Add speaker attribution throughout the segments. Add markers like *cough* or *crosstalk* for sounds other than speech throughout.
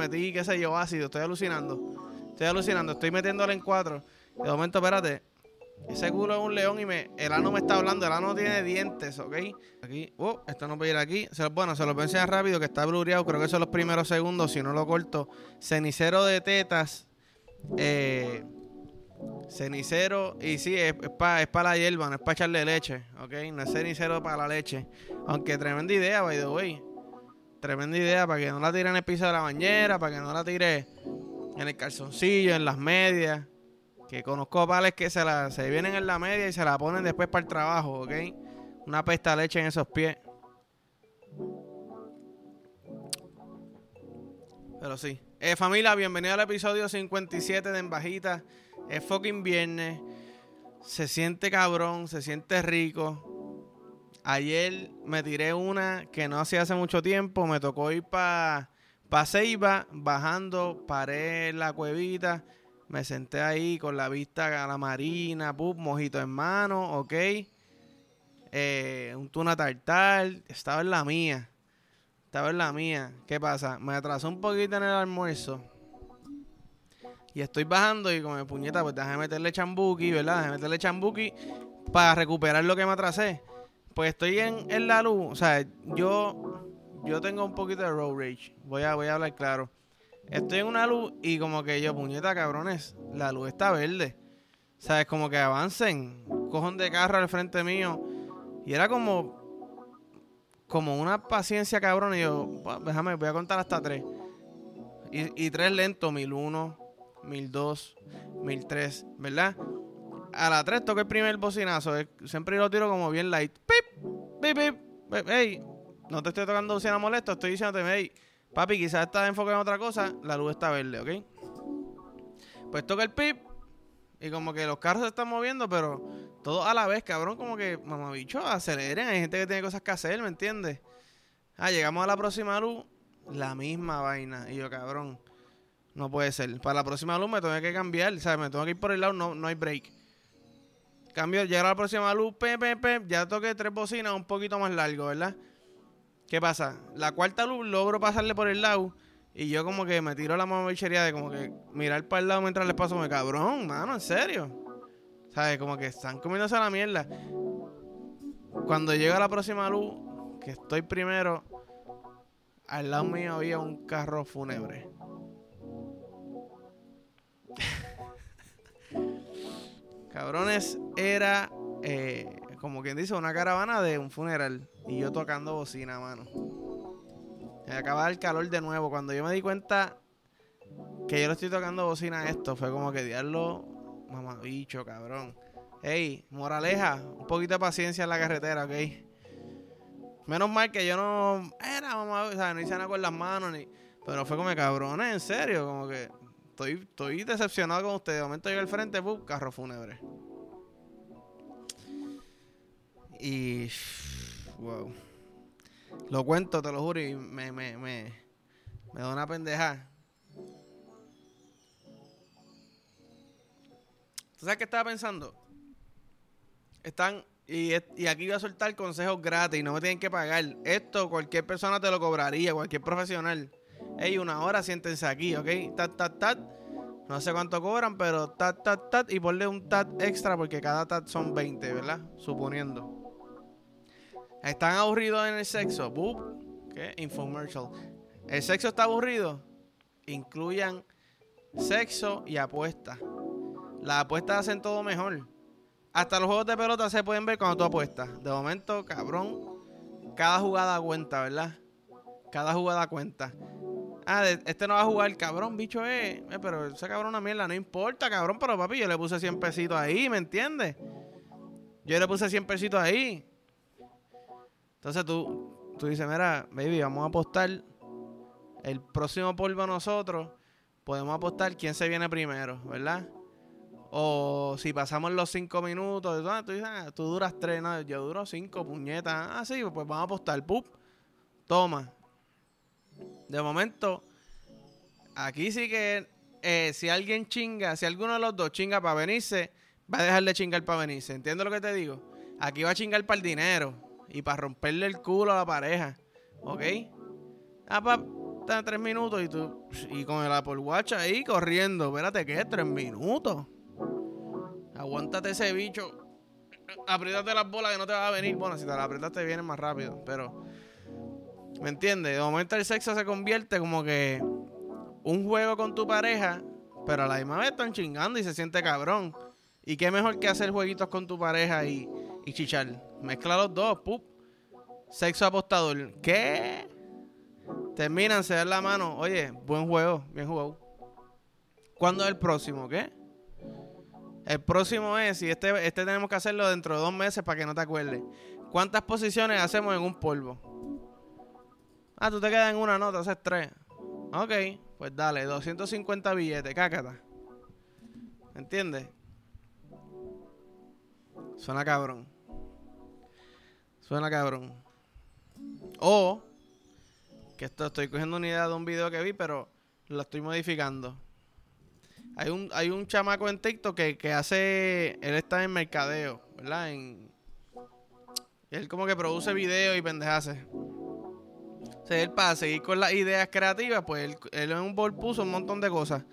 Speaker 1: metí, qué sé yo, ácido, estoy alucinando. Estoy alucinando, estoy metiéndole en cuatro. De momento, espérate, ese culo es un león y me, el ano me está hablando. El ano no tiene dientes, ¿ok? Aquí, oh, esto no puede ir aquí. Bueno, se lo voy a enseñar rápido que está blureado. Creo que son los primeros segundos. Si no lo corto, cenicero de tetas. Eh, cenicero. Y sí, es, para la hierba, no es para echarle leche, ¿ok? No es cenicero para la leche. Aunque tremenda idea, by the way. Tremenda idea para que no la tire en el piso de la bañera, para que no la tire en el calzoncillo, en las medias. Que conozco pales que se, la, se vienen en la media y se la ponen después para el trabajo, ¿ok? Una pesta leche en esos pies. Pero sí. Eh, familia, bienvenido al episodio 57 de En Bajita. Es fucking viernes. Se siente cabrón, se siente rico. Ayer me tiré una que no hacía hace mucho tiempo. Me tocó ir para pa Ceiba, bajando, paré la cuevita me senté ahí con la vista a la marina, pup, mojito en mano, ok. Eh, un tuna tartar, estaba en la mía. Estaba en la mía. ¿Qué pasa? Me atrasó un poquito en el almuerzo. Y estoy bajando y con mi puñeta, pues déjame meterle chambuki, ¿verdad? Déjame meterle chambuki para recuperar lo que me atrasé. Pues estoy en, en la luz. O sea, yo, yo tengo un poquito de road rage. Voy a, voy a hablar claro. Estoy en una luz y como que yo, puñeta, cabrones, la luz está verde. ¿Sabes? Como que avancen. Cojón de carro al frente mío. Y era como. Como una paciencia, cabrón. Y yo, déjame, voy a contar hasta tres. Y, y tres lentos, mil uno, mil dos, mil tres, ¿verdad? A la tres toco el primer bocinazo. Siempre lo tiro como bien light. ¡Pip! ¡Pip, pip! ¡Ey! No te estoy tocando bocina molesto, estoy diciéndote, hey Papi, quizás estás enfocado en otra cosa, la luz está verde, ¿ok? Pues toca el pip y como que los carros se están moviendo, pero todos a la vez, cabrón, como que, mamabicho, aceleren, hay gente que tiene cosas que hacer, ¿me entiendes? Ah, llegamos a la próxima luz, la misma vaina. Y yo, cabrón, no puede ser. Para la próxima luz me tengo que cambiar, ¿sabes? Me tengo que ir por el lado, no, no hay break. Cambio, llegar a la próxima luz, pe, pe, ya toqué tres bocinas un poquito más largo, ¿verdad? ¿Qué pasa? La cuarta luz logro pasarle por el lado y yo como que me tiro la mamabichería de como que mirar para el lado mientras les paso, me cabrón, mano, en serio. ¿Sabes? Como que están comiéndose la mierda. Cuando llega la próxima luz, que estoy primero, al lado mío había un carro fúnebre. Cabrones, era eh, como quien dice, una caravana de un funeral. Y yo tocando bocina, mano. Me acaba el calor de nuevo. Cuando yo me di cuenta que yo le estoy tocando bocina a esto, fue como que diablo, mamabicho, cabrón. Ey, moraleja, un poquito de paciencia en la carretera, ¿ok? Menos mal que yo no era, mamá, o sea, no hice nada con las manos, ni, pero fue como cabrones, en serio, como que estoy, estoy decepcionado con ustedes. De momento llegué al frente, ¡pum! carro fúnebre. Y. Wow. Lo cuento, te lo juro, y me, me, me, me da una pendeja. ¿Tú sabes qué estaba pensando? Están. Y, y aquí voy a soltar consejos gratis, no me tienen que pagar. Esto cualquier persona te lo cobraría, cualquier profesional. Ey, una hora siéntense aquí, ¿ok? Tat, tat, tat. No sé cuánto cobran, pero tat, tat, tat. Y ponle un tat extra porque cada tat son 20, ¿verdad? Suponiendo. ¿Están aburridos en el sexo? ¿Qué? Infomercial. ¿El sexo está aburrido? Incluyan sexo y apuestas. Las apuestas hacen todo mejor. Hasta los juegos de pelota se pueden ver cuando tú apuestas. De momento, cabrón, cada jugada cuenta, ¿verdad? Cada jugada cuenta. Ah, este no va a jugar, cabrón, bicho eh. eh pero ese cabrón una mierda, no importa, cabrón, pero papi, yo le puse 100 pesitos ahí, ¿me entiendes? Yo le puse 100 pesitos ahí. Entonces tú, tú dices, mira, baby, vamos a apostar el próximo polvo a nosotros. Podemos apostar quién se viene primero, ¿verdad? O si pasamos los cinco minutos, tú dices, ah, tú duras tres, no, yo duro cinco, puñetas. Ah, sí, pues vamos a apostar, pup, toma. De momento, aquí sí que eh, si alguien chinga, si alguno de los dos chinga para venirse, va a dejar de chingar para venirse. ¿Entiendes lo que te digo? Aquí va a chingar para el dinero y para romperle el culo a la pareja. ¿Ok? Ah, respuesta en tres minutos y tú, y con el Apple Watch ahí corriendo. Espérate, ¿qué es? Tres minutos. Aguántate ese bicho. Apriétate las bolas que no te va a venir. Bueno, si te las aprietas te vienen más rápido, pero. ¿Me entiendes? De momento el sexo se convierte como que un juego con tu pareja, pero a la misma vez están chingando y se siente cabrón. ¿Y qué mejor que hacer jueguitos con tu pareja y, chichar? Mezcla los dos, pup. Sexo apostador. ¿Qué? Terminan, se dan la mano. Oye, buen juego, bien jugado. ¿Cuándo es el próximo? ¿Qué? El próximo es, y este, este tenemos que hacerlo dentro de dos meses para que no te acuerdes. ¿Cuántas posiciones hacemos en un polvo? Ah, tú te quedas en una nota, haces tres. Ok, pues dale, 250 billetes, cácata. ¿Entiendes? Suena cabrón. Suena cabrón. O, que esto estoy cogiendo una idea de un video que vi, pero lo estoy modificando. Hay un, hay un chamaco en TikTok que, que hace. Él está en mercadeo, ¿verdad? En, él como que produce videos y pendejase. Él para seguir con las ideas creativas, pues él, él en un bol puso un montón de cosas.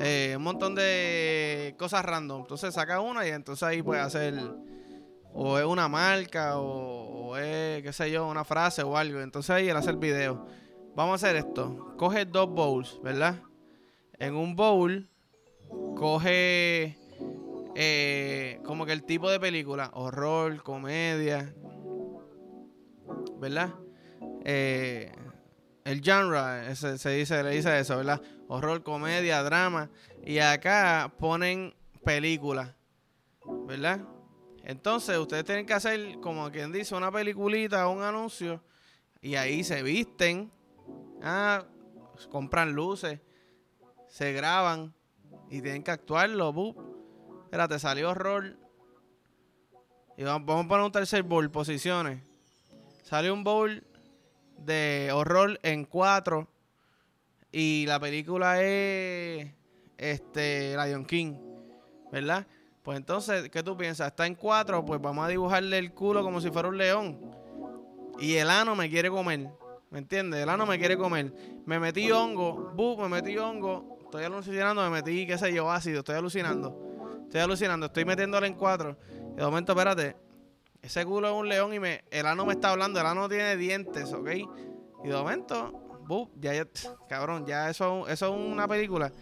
Speaker 1: Eh, un montón de cosas random. Entonces saca una y entonces ahí puede hacer. O es una marca, o, o es, qué sé yo, una frase o algo. Entonces ahí él hace el video. Vamos a hacer esto. Coge dos bowls, ¿verdad? En un bowl, coge eh, como que el tipo de película, horror, comedia, ¿verdad? Eh, el genre, se dice, le dice eso, ¿verdad? Horror, comedia, drama. Y acá ponen película, ¿verdad? Entonces ustedes tienen que hacer, como quien dice, una peliculita un anuncio. Y ahí se visten. Ah, compran luces se graban y tienen que actuarlo. Bup. Espérate, salió horror. Y vamos, a poner un tercer bowl, posiciones. Salió un bowl de horror en cuatro. Y la película es este Lion King. ¿Verdad? Pues entonces, ¿qué tú piensas? Está en cuatro, pues vamos a dibujarle el culo como si fuera un león. Y el ano me quiere comer. ¿Me entiendes? El ano me quiere comer. Me metí hongo, bup, me metí hongo estoy alucinando, me metí, qué sé yo, ácido, estoy alucinando. Estoy alucinando, estoy metiéndole en cuatro. de momento, espérate, ese culo es un león y me, el ano me está hablando, el ano tiene dientes, ¿ok? Y de momento, buh, ya, ya, cabrón, ya eso, eso es una película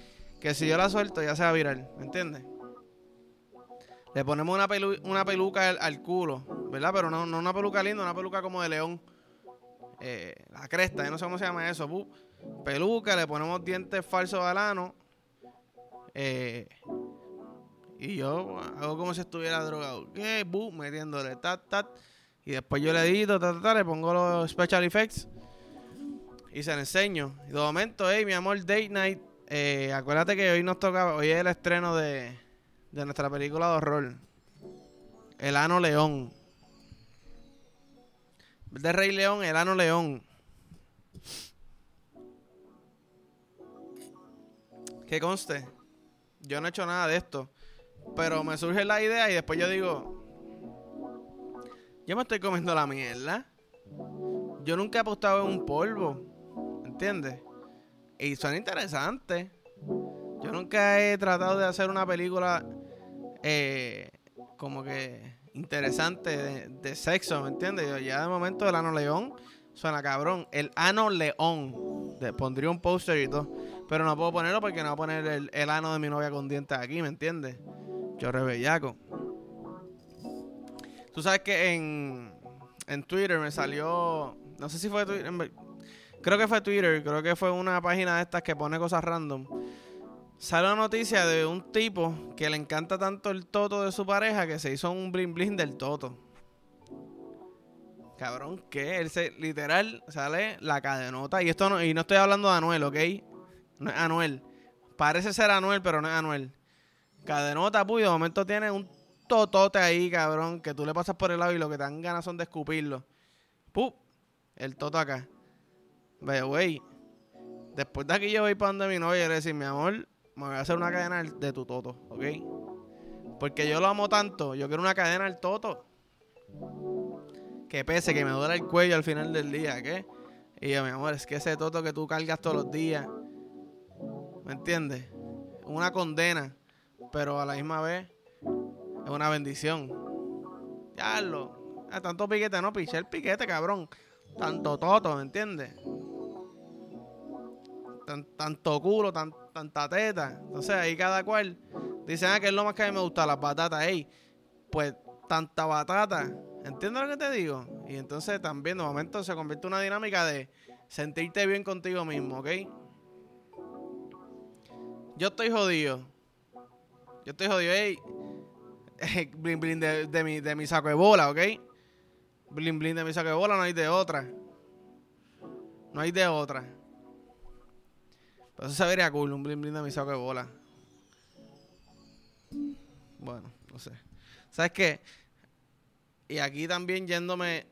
Speaker 1: que si yo la suelto ya se va a virar, ¿me entiendes? Le ponemos una, una peluca al, culo, ¿verdad? Pero no, no una peluca linda, una peluca como de león. Eh, la cresta, yo no sé cómo se llama eso, buh peluca, le ponemos dientes falsos al ano. Eh, y yo hago como si estuviera drogado. ¿Qué? Boom, metiéndole tat, tat. Y después yo le edito, tat, tat, le pongo los special effects. Y se le enseño. Y de momento, hey, mi amor, Date Night. Eh, acuérdate que hoy nos toca, hoy es el estreno de, de nuestra película de horror. El Ano León. De Rey León, el Ano León. Que conste, yo no he hecho nada de esto. Pero me surge la idea y después yo digo, yo me estoy comiendo la mierda. Yo nunca he apostado en un polvo, ¿entiendes? Y suena interesante. Yo nunca he tratado de hacer una película eh, como que interesante de, sexo, ¿me entiendes? Ya de momento el ano león suena cabrón. El ano león. Le pondría un póster y todo. Pero no puedo ponerlo porque no voy a poner el, ano de mi novia con dientes aquí, ¿me entiendes? Yo rebellaco. Tú sabes que en, en Twitter me salió. No sé si fue Twitter. Creo que fue Twitter. Creo que fue una página de estas que pone cosas random. Sale una noticia de un tipo que le encanta tanto el toto de su pareja que se hizo un bling bling del toto. Cabrón, ¿qué? Él se, literal, sale la cadenota. Y esto no, y no estoy hablando de Anuel, ¿ok? No es Anuel. Parece ser Anuel, pero no es Anuel. Cadenota, puy, de momento tiene un totote ahí, cabrón, que tú le pasas por el lado y lo que te dan ganas son de escupirlo. ¡Pup! El toto acá. Ve, güey. Después de aquí yo voy para donde mi novia y le decir, mi amor, me voy a hacer una cadena de tu toto, ¿ok? Porque yo lo amo tanto, yo quiero una cadena del toto. Que pese, que me duele el cuello al final del día, ¿qué? Y yo, mi amor, es que ese toto que tú cargas todos los días, ¿me entiendes? Una condena, pero a la misma vez es una bendición. Ya lo, a tanto piquete, no, piché el piquete, cabrón. Tanto toto, ¿me entiendes? tanto culo, tanta teta. Entonces ahí cada cual dice, ah, que es lo más que a mí me gusta, las batatas. Ey, pues tanta batata. ¿Entiendes lo que te digo? Y entonces también de momento se convierte en una dinámica de sentirte bien contigo mismo, ¿ok? Yo estoy jodido. Yo estoy jodido, ey. *laughs* blin blin de, mi, de mi saco de bola, ¿ok? Blin blin de mi saco de bola, no hay de otra. No hay de otra. Pero eso se vería cool, un blin blin de mi saco de bola. Bueno, no sé. ¿Sabes qué? Y aquí también yéndome.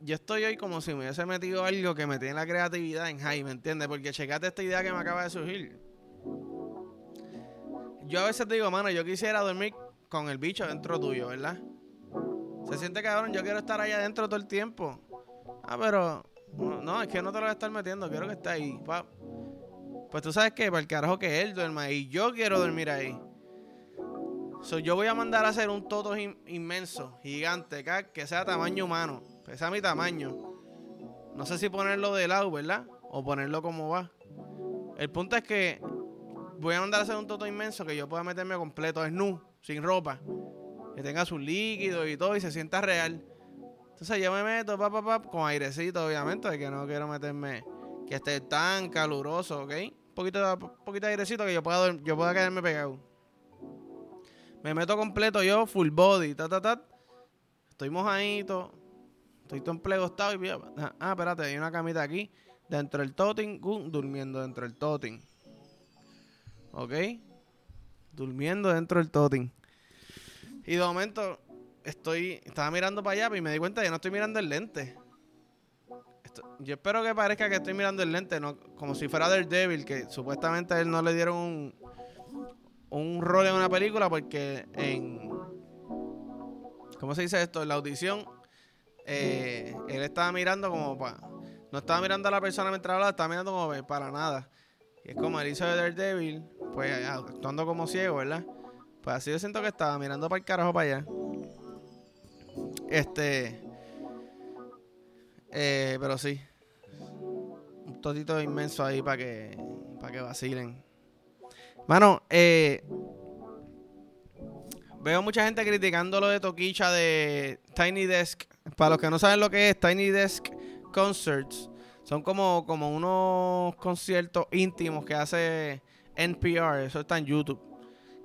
Speaker 1: Yo estoy hoy como si me hubiese metido algo que me tiene la creatividad en high, ¿me entiendes? Porque checate esta idea que me acaba de surgir. Yo a veces te digo, mano, yo quisiera dormir con el bicho dentro tuyo, ¿verdad? Se siente cabrón, yo quiero estar ahí adentro todo el tiempo. Ah, pero. No, es que no te lo voy a estar metiendo, quiero que esté ahí. Pues tú sabes que, para el carajo que él duerma ahí, yo quiero dormir ahí. So, yo voy a mandar a hacer un toto inmenso, gigante, que sea tamaño humano. Que sea mi tamaño. No sé si ponerlo de lado, ¿verdad? O ponerlo como va. El punto es que voy a mandar a hacer un toto inmenso que yo pueda meterme completo, desnudo, sin ropa. Que tenga sus líquidos y todo y se sienta real. Entonces yo me meto, pa, pa, pa, con airecito, obviamente, de que no quiero meterme, que esté tan caluroso, ¿ok? Un poquito, poquito de airecito que yo pueda, yo pueda quedarme pegado. Me meto completo yo, full body, ta, ta, ta. Estoy mojadito. Estoy todo emplegostado y... Ah, espérate, hay una camita aquí. Dentro del toting, durmiendo dentro del toting. ¿Ok? Durmiendo dentro del toting. Y de momento estoy... Estaba mirando para allá y me di cuenta que no estoy mirando el lente. yo espero que parezca que estoy mirando el lente, no como si fuera del Devil, que supuestamente a él no le dieron un, un rol en una película porque en. ¿Cómo se dice esto? En la audición, eh, él estaba mirando como para. No estaba mirando a la persona mientras hablaba, estaba mirando como para nada. Y es como él hizo de Daredevil, pues actuando como ciego, ¿verdad? Pues así yo siento que estaba mirando para el carajo para allá. Este. Eh, pero sí. Un totito inmenso ahí para que. Para que vacilen. Mano, eh, veo mucha gente criticando lo de Toquicha de Tiny Desk. Para los que no saben lo que es Tiny Desk Concerts, son como, como unos conciertos íntimos que hace NPR. Eso está en YouTube.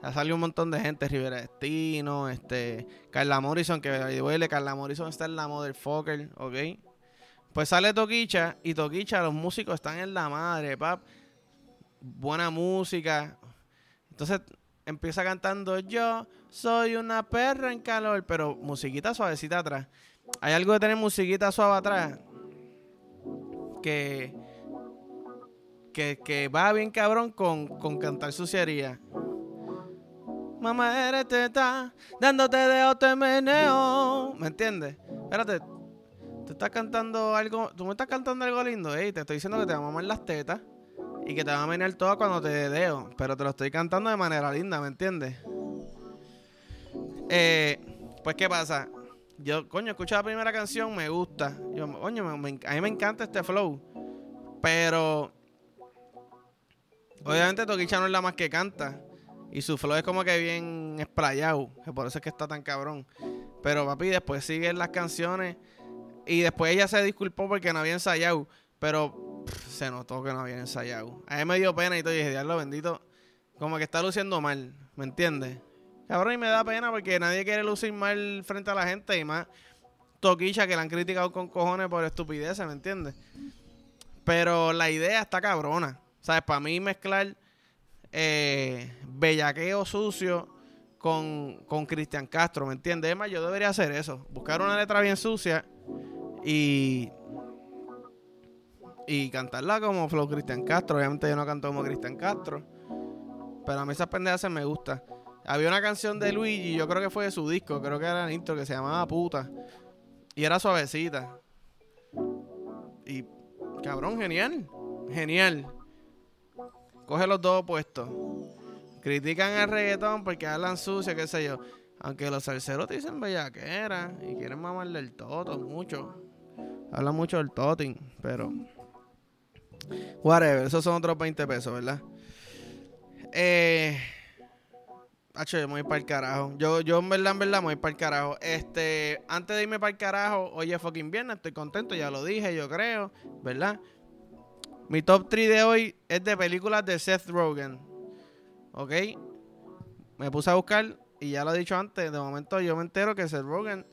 Speaker 1: Ya salió un montón de gente, Rivera Destino, este, Carla Morrison, que duele, Carla Morrison está en la Motherfucker, ¿ok? Pues sale Toquicha y Toquicha, los músicos están en la madre, pap. Buena música, entonces empieza cantando yo soy una perra en calor, pero musiquita suavecita atrás. Hay algo de tener musiquita suave atrás que, que, va bien cabrón con, con cantar suciedad. Mamá eres teta, dándote de te meneo. ¿Me entiendes? Espérate, tú estás cantando algo, tú me estás cantando algo lindo, ey, te estoy diciendo que te vamos a mamar las tetas y que te va a venir todo cuando te dedeo. Pero te lo estoy cantando de manera linda, ¿me entiendes? Eh, pues, ¿qué pasa? Yo, coño, escucho la primera canción, me gusta. Yo, coño, a mí me encanta este flow. Pero, obviamente, Toquicha no es la más que canta. Y su flow es como que bien esplayado. Que por eso es que está tan cabrón. Pero, papi, después siguen las canciones. Y después ella se disculpó porque no había ensayado. Pero se notó que no había ensayado. A mí me dio pena y todo. Y dije, diablo bendito. Como que está luciendo mal. ¿Me entiendes? Cabrón, y me da pena porque nadie quiere lucir mal frente a la gente. Y más Toquicha que la han criticado con cojones por estupideces, ¿me entiendes? Pero la idea está cabrona. ¿Sabes? Para mí mezclar eh, bellaqueo sucio con, con Cristian Castro, ¿me entiendes? Es más, yo debería hacer eso. Buscar una letra bien sucia y y cantarla como Flow Cristian Castro. Obviamente yo no canto como Cristian Castro. Pero a mí esas pendejas me gusta. Había una canción de Luigi, yo creo que fue de su disco, creo que era el intro, que se llamaba Puta. Y era suavecita. Y Cabrón, genial. Genial. Coge los dos opuestos. Critican el reggaetón porque hablan sucio, qué sé yo. Aunque los salseros te dicen bellaquera y quieren mamarle el toto mucho. Hablan mucho del toting, pero. Whatever, esos son otros 20 pesos, ¿verdad? Eh. Hacho, yo me voy para el carajo. Yo, yo en verdad, en verdad, me voy para el carajo. Este, antes de irme para el carajo, hoy es fucking viernes, estoy contento, ya lo dije, yo creo, ¿verdad? Mi top 3 de hoy es de películas de Seth Rogen. ¿Ok? Me puse a buscar y ya lo he dicho antes, de momento yo me entero que Seth Rogen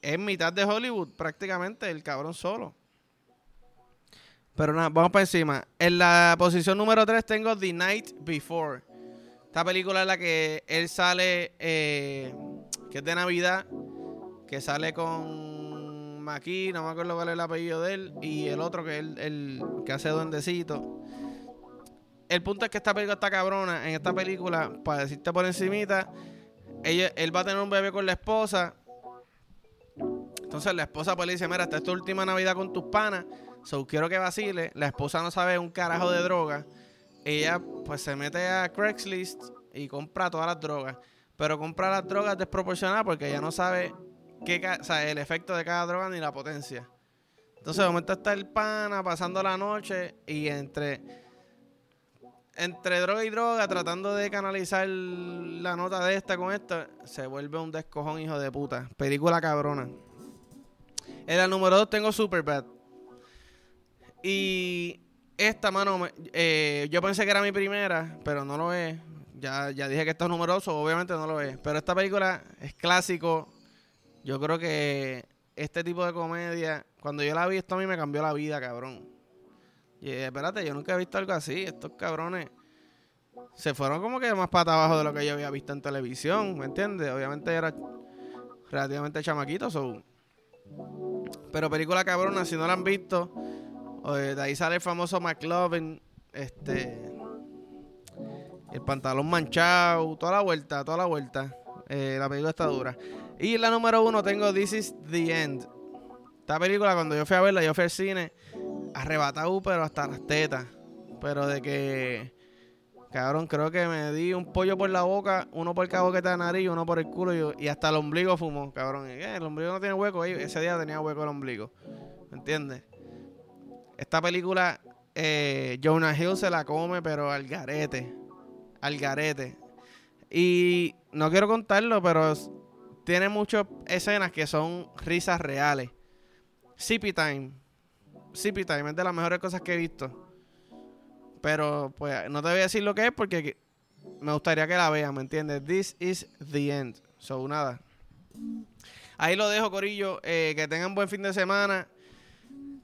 Speaker 1: es mitad de Hollywood, prácticamente, el cabrón solo. Pero nada, vamos para encima. En la posición número 3 tengo The Night Before. Esta película es la que él sale, eh, que es de Navidad, que sale con Maki, no me acuerdo cuál es el apellido de él, y el otro que es el, que hace duendecito. El punto es que esta película está cabrona. En esta película, para decirte por encimita, ella, él va a tener un bebé con la esposa. Entonces la esposa pues le dice, mira, esta es tu última Navidad con tus panas, so quiero que vacile. La esposa no sabe un carajo de droga ella pues se mete a Craigslist y compra todas las drogas. Pero compra las drogas desproporcionadas porque ella no sabe qué, el efecto de cada droga ni la potencia. Entonces de momento está el pana pasando la noche y entre, entre droga y droga, tratando de canalizar la nota de esta con esta, se vuelve un descojón hijo de puta. Película cabrona. En el número 2 tengo Superbad. Y esta, mano, eh, yo pensé que era mi primera, pero no lo es. Ya, ya dije que esto es numeroso, obviamente no lo es. Pero esta película es clásico. Yo creo que este tipo de comedia, cuando yo la vi, esto a mí me cambió la vida, cabrón. Y espérate, yo nunca he visto algo así. Estos cabrones se fueron como que más para abajo de lo que yo había visto en televisión, ¿me entiendes? Obviamente era relativamente chamaquito, so. pero película cabrona, si no la han visto, de ahí sale el famoso McLovin, este, el pantalón manchado, toda la vuelta, toda la vuelta. Eh, la película está dura. Y la número uno tengo This is the End. Esta película, cuando yo fui a verla, yo fui al cine, arrebatado, pero hasta las tetas. Pero de que, cabrón, creo que me di un pollo por la boca, uno por cada boqueta de nariz, uno por el culo y, hasta el ombligo fumó, cabrón. Eh, el ombligo no tiene hueco, ese día tenía hueco el ombligo. ¿Me entiendes? Esta película, eh, Jonah Hill se la come, pero al garete. Al garete. Y no quiero contarlo, pero tiene muchas escenas que son risas reales. Sippy Time. Sippy Time es de las mejores cosas que he visto. Pero, pues, no te voy a decir lo que es porque me gustaría que la vean, ¿me entiendes? This is the end. So, nada. Ahí lo dejo, Corillo. Eh, que tengan buen fin de semana.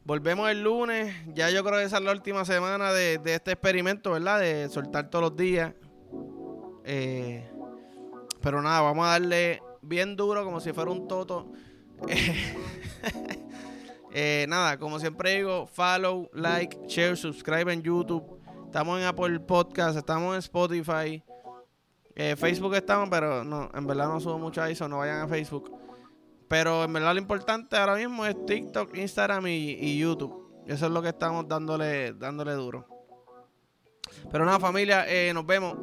Speaker 1: Volvemos el lunes. Ya yo creo que esa es la última semana de, este experimento, ¿verdad? De soltar todos los días. Eh, pero nada, vamos a darle bien duro, como si fuera un toto. *laughs* Eh, nada, como siempre digo, follow, like, share, subscribe en YouTube. Estamos en Apple Podcast, estamos en Spotify. Eh, Facebook estamos, pero no, en verdad no subo mucho a eso, no vayan a Facebook. Pero en verdad lo importante ahora mismo es TikTok, Instagram y, YouTube. Eso es lo que estamos dándole, dándole duro. Pero nada, familia, eh, nos vemos.